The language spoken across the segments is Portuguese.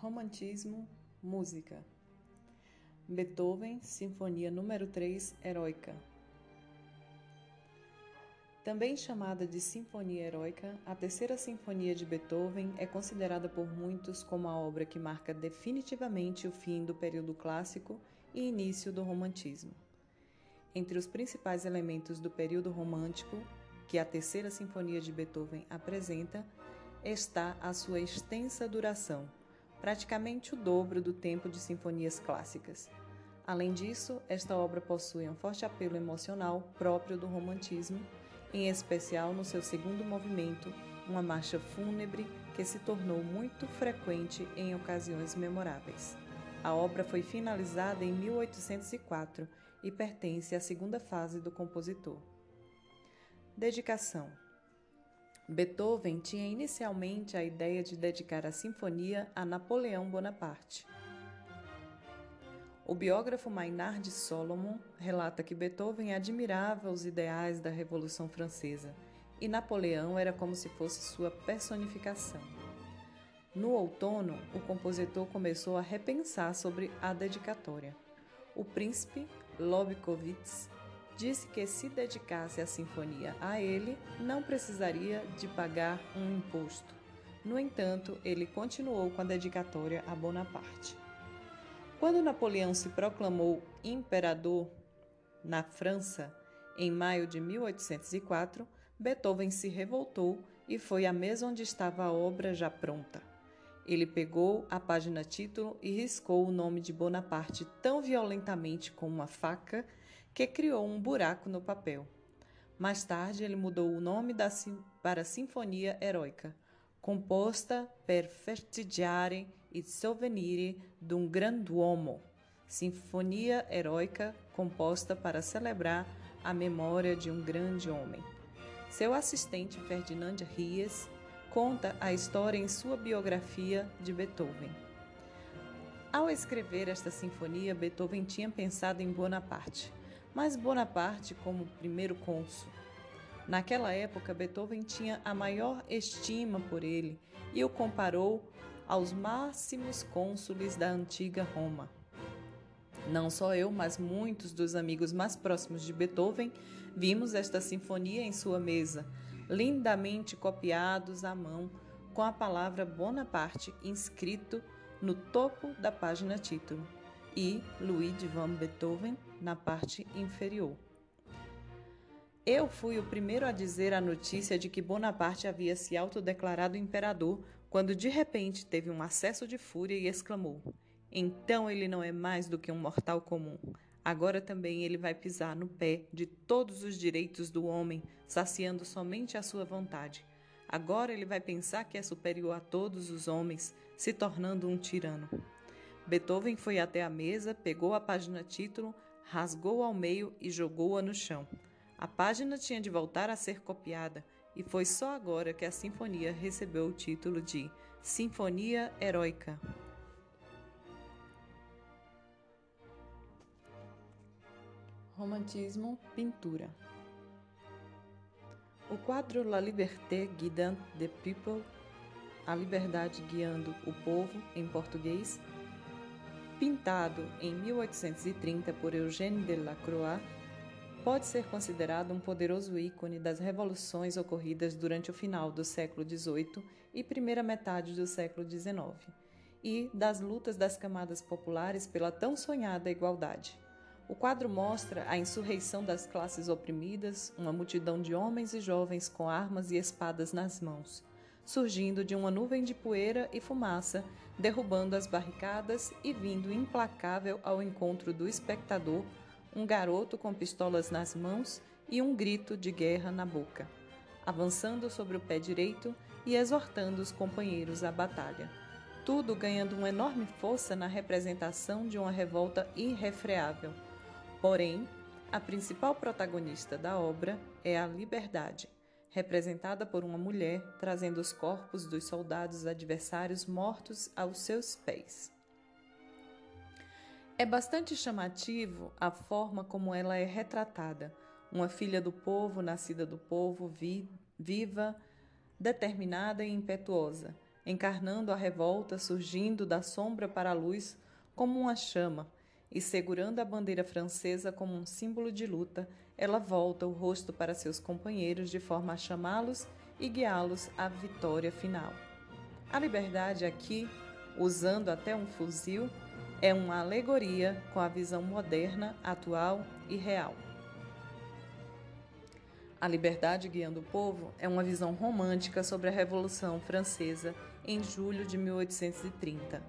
Romantismo, música. Beethoven, Sinfonia número 3, Heróica. Também chamada de Sinfonia Heróica, a terceira sinfonia de Beethoven é considerada por muitos como a obra que marca definitivamente o fim do período clássico e início do romantismo. Entre os principais elementos do período romântico que a terceira sinfonia de Beethoven apresenta está a sua extensa duração praticamente o dobro do tempo de sinfonias clássicas. Além disso, esta obra possui um forte apelo emocional próprio do romantismo, em especial no seu segundo movimento, uma marcha fúnebre que se tornou muito frequente em ocasiões memoráveis. A obra foi finalizada em 1804 e pertence à segunda fase do compositor. Dedicação Beethoven tinha inicialmente a ideia de dedicar a sinfonia a Napoleão Bonaparte. O biógrafo Maynard Solomon relata que Beethoven admirava os ideais da Revolução Francesa e Napoleão era como se fosse sua personificação. No outono, o compositor começou a repensar sobre a dedicatória. O príncipe Lobkowitz disse que se dedicasse a sinfonia a ele, não precisaria de pagar um imposto. No entanto, ele continuou com a dedicatória a Bonaparte. Quando Napoleão se proclamou imperador na França, em maio de 1804, Beethoven se revoltou e foi à mesa onde estava a obra já pronta. Ele pegou a página título e riscou o nome de Bonaparte tão violentamente com uma faca que criou um buraco no papel. Mais tarde, ele mudou o nome da, para Sinfonia Heroica, composta per festeggiare i souvenir d'un grand'uomo. Sinfonia Heroica, composta para celebrar a memória de um grande homem. Seu assistente Ferdinand Ries conta a história em sua biografia de Beethoven. Ao escrever esta sinfonia, Beethoven tinha pensado em Bonaparte, mas Bonaparte como primeiro cônsul. Naquela época, Beethoven tinha a maior estima por ele e o comparou aos máximos cônsules da antiga Roma. Não só eu, mas muitos dos amigos mais próximos de Beethoven vimos esta sinfonia em sua mesa, lindamente copiados à mão, com a palavra Bonaparte inscrito no topo da página título e Ludwig van Beethoven na parte inferior. Eu fui o primeiro a dizer a notícia de que Bonaparte havia se autodeclarado imperador quando de repente teve um acesso de fúria e exclamou: Então ele não é mais do que um mortal comum. Agora também ele vai pisar no pé de todos os direitos do homem, saciando somente a sua vontade. Agora ele vai pensar que é superior a todos os homens, se tornando um tirano. Beethoven foi até a mesa, pegou a página título, rasgou ao meio e jogou-a no chão. A página tinha de voltar a ser copiada, e foi só agora que a sinfonia recebeu o título de Sinfonia Heróica. Romantismo, pintura. O quadro La Liberté guidant the people, A Liberdade guiando o povo, em português, pintado em 1830 por Eugène Delacroix, pode ser considerado um poderoso ícone das revoluções ocorridas durante o final do século XVIII e primeira metade do século XIX, e das lutas das camadas populares pela tão sonhada igualdade. O quadro mostra a insurreição das classes oprimidas, uma multidão de homens e jovens com armas e espadas nas mãos surgindo de uma nuvem de poeira e fumaça, derrubando as barricadas e vindo implacável ao encontro do espectador, um garoto com pistolas nas mãos e um grito de guerra na boca, avançando sobre o pé direito e exortando os companheiros à batalha. Tudo ganhando uma enorme força na representação de uma revolta irrefreável. Porém, a principal protagonista da obra é a liberdade representada por uma mulher trazendo os corpos dos soldados adversários mortos aos seus pés. É bastante chamativo a forma como ela é retratada, uma filha do povo, nascida do povo, vi, viva, determinada e impetuosa, encarnando a revolta surgindo da sombra para a luz como uma chama, e segurando a bandeira francesa como um símbolo de luta, ela volta o rosto para seus companheiros de forma a chamá-los e guiá-los à vitória final. A liberdade aqui, usando até um fuzil, é uma alegoria com a visão moderna, atual e real. A Liberdade Guiando o Povo é uma visão romântica sobre a Revolução Francesa em julho de 1830.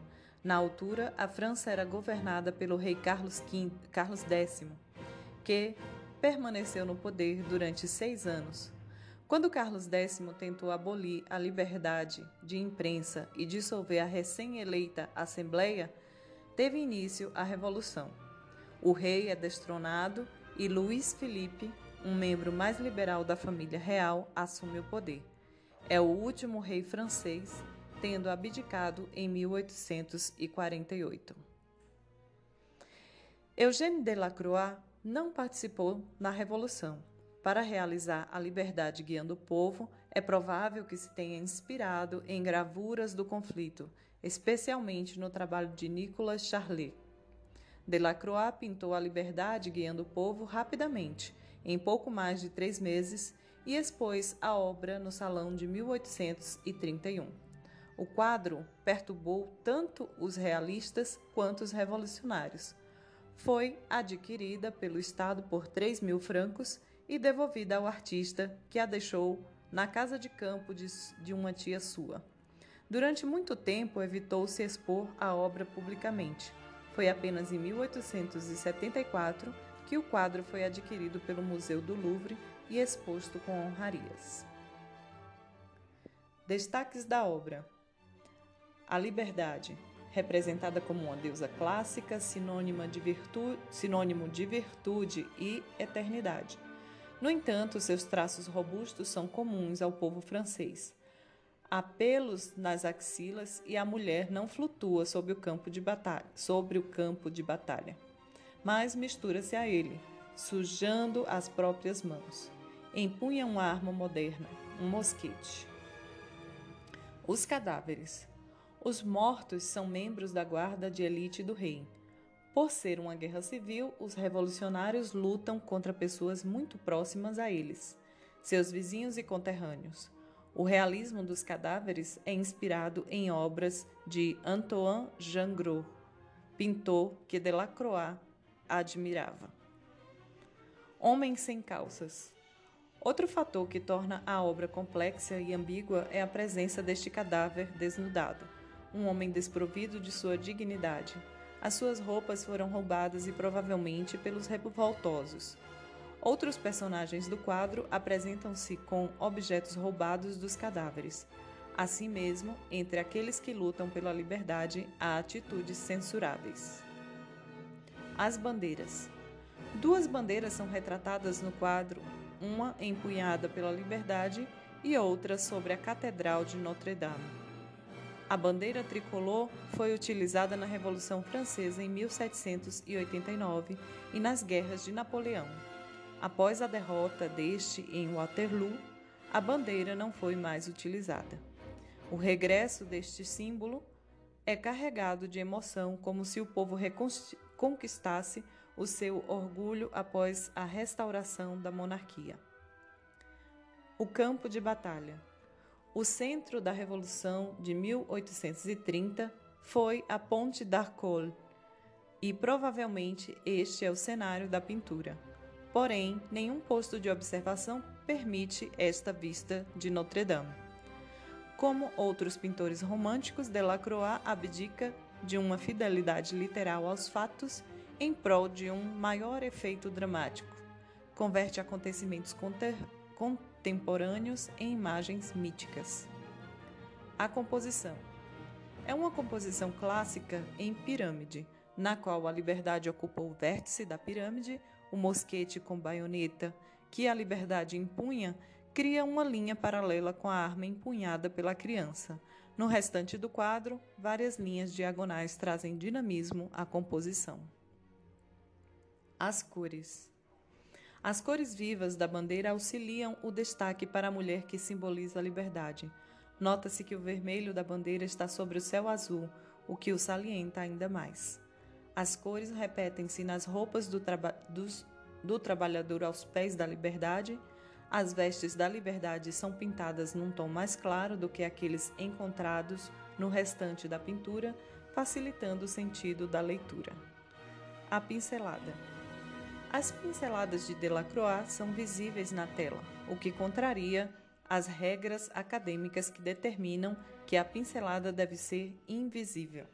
Na altura, a França era governada pelo rei Carlos, V, Carlos X, que permaneceu no poder durante seis anos. Quando Carlos X tentou abolir a liberdade de imprensa e dissolver a recém-eleita Assembleia, teve início a Revolução. O rei é destronado e Luís Felipe um membro mais liberal da família real, assume o poder. É o último rei francês, tendo abdicado em 1848. Eugène Delacroix não participou na Revolução. Para realizar a liberdade guiando o povo, é provável que se tenha inspirado em gravuras do conflito, especialmente no trabalho de Nicolas Charlet. Delacroix pintou a liberdade guiando o povo rapidamente, em pouco mais de três meses e expôs a obra no Salão de 1831. O quadro perturbou tanto os realistas quanto os revolucionários. Foi adquirida pelo Estado por 3 mil francos e devolvida ao artista, que a deixou na casa de campo de, de uma tia sua. Durante muito tempo evitou-se expor a obra publicamente. Foi apenas em 1874 que o quadro foi adquirido pelo Museu do Louvre e exposto com honrarias. Destaques da obra: A liberdade, representada como uma deusa clássica, sinônima de sinônimo de virtude e eternidade. No entanto, seus traços robustos são comuns ao povo francês. Há pelos nas axilas e a mulher não flutua sobre o campo de batalha. Sobre o campo de batalha mas mistura-se a ele, sujando as próprias mãos. Empunha uma arma moderna, um mosquete. Os cadáveres. Os mortos são membros da guarda de elite do rei. Por ser uma guerra civil, os revolucionários lutam contra pessoas muito próximas a eles, seus vizinhos e conterrâneos. O realismo dos cadáveres é inspirado em obras de Antoine Jangros, pintor que Delacroix admirava. Homem sem calças. Outro fator que torna a obra complexa e ambígua é a presença deste cadáver desnudado, um homem desprovido de sua dignidade. As suas roupas foram roubadas e provavelmente pelos revoltosos. Outros personagens do quadro apresentam-se com objetos roubados dos cadáveres. Assim mesmo, entre aqueles que lutam pela liberdade, há atitudes censuráveis. As bandeiras. Duas bandeiras são retratadas no quadro, uma empunhada pela Liberdade e outra sobre a Catedral de Notre-Dame. A bandeira tricolor foi utilizada na Revolução Francesa em 1789 e nas guerras de Napoleão. Após a derrota deste em Waterloo, a bandeira não foi mais utilizada. O regresso deste símbolo é carregado de emoção, como se o povo conquistasse o seu orgulho após a restauração da monarquia. O campo de batalha. O centro da Revolução de 1830 foi a Ponte d'Arcole, e provavelmente este é o cenário da pintura. Porém, nenhum posto de observação permite esta vista de Notre-Dame. Como outros pintores românticos, Delacroix abdica de uma fidelidade literal aos fatos em prol de um maior efeito dramático. Converte acontecimentos contemporâneos em imagens míticas. A composição é uma composição clássica em pirâmide, na qual a liberdade ocupa o vértice da pirâmide, o mosquete com baioneta que a liberdade empunha cria uma linha paralela com a arma empunhada pela criança, no restante do quadro, várias linhas diagonais trazem dinamismo à composição. As cores. As cores vivas da bandeira auxiliam o destaque para a mulher que simboliza a liberdade. Nota-se que o vermelho da bandeira está sobre o céu azul, o que o salienta ainda mais. As cores repetem-se nas roupas do, traba dos, do trabalhador aos pés da liberdade. As vestes da liberdade são pintadas num tom mais claro do que aqueles encontrados no restante da pintura, facilitando o sentido da leitura. A pincelada. As pinceladas de Delacroix são visíveis na tela, o que contraria as regras acadêmicas que determinam que a pincelada deve ser invisível.